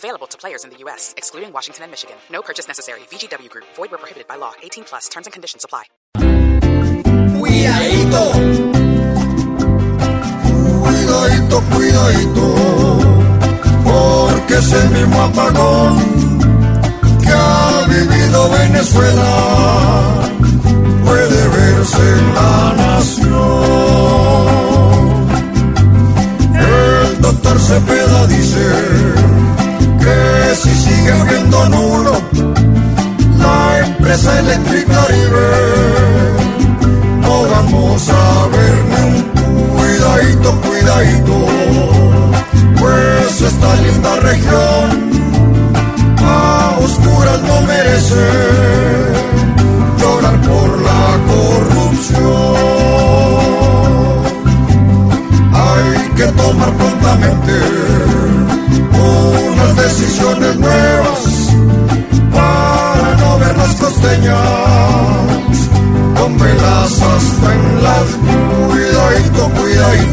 Available to players in the U.S., excluding Washington and Michigan. No purchase necessary. VGW Group. Void where prohibited by law. 18 plus. Terms and conditions apply. Cuidadito. Cuidadito, cuidadito. Porque es el mismo apagón que ha vivido Venezuela. Puede verse en la nación. El doctor Cepeda dice empresa eléctrica a ver ni un cuidadito, cuidadito, pues esta linda región a oscuras no merece llorar por la corrupción. Hay que tomar prontamente unas decisiones nuevas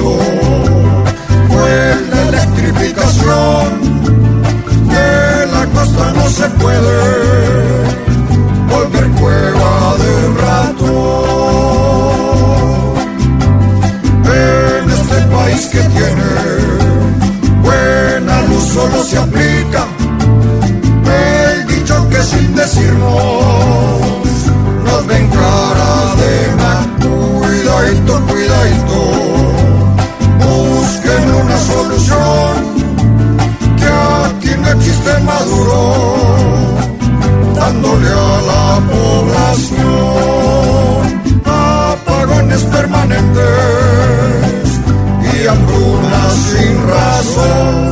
cuidadito, pues la electrificación de la costa no se puede volver cueva de rato. En este país que tiene buena luz solo se aplica el dicho que sin decirnos hambruna sin razón.